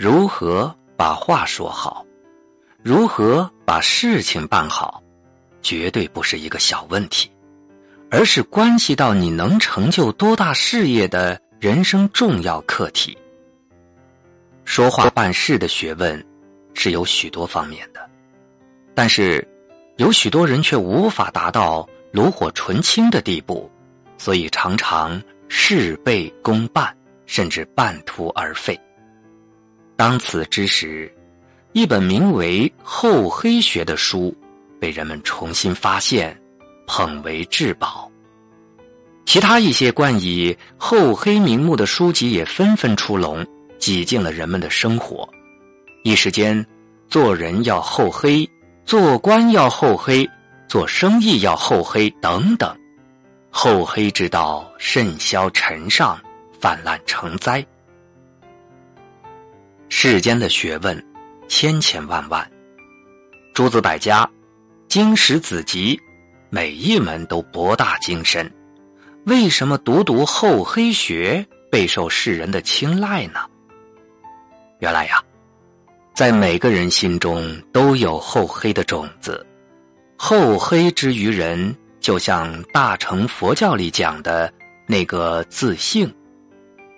如何把话说好，如何把事情办好，绝对不是一个小问题，而是关系到你能成就多大事业的人生重要课题。说话办事的学问是有许多方面的，但是有许多人却无法达到炉火纯青的地步，所以常常事倍功半，甚至半途而废。当此之时，一本名为《厚黑学》的书被人们重新发现，捧为至宝。其他一些冠以厚黑名目的书籍也纷纷出笼，挤进了人们的生活。一时间，做人要厚黑，做官要厚黑，做生意要厚黑，等等，厚黑之道甚嚣尘上，泛滥成灾。世间的学问，千千万万，诸子百家，经史子集，每一门都博大精深。为什么独独厚黑学备受世人的青睐呢？原来呀，在每个人心中都有厚黑的种子。厚黑之于人，就像大乘佛教里讲的那个自性，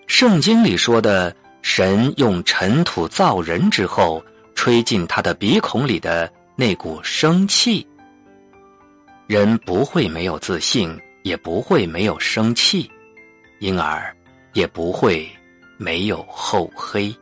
圣经里说的。神用尘土造人之后，吹进他的鼻孔里的那股生气。人不会没有自信，也不会没有生气，因而也不会没有厚黑。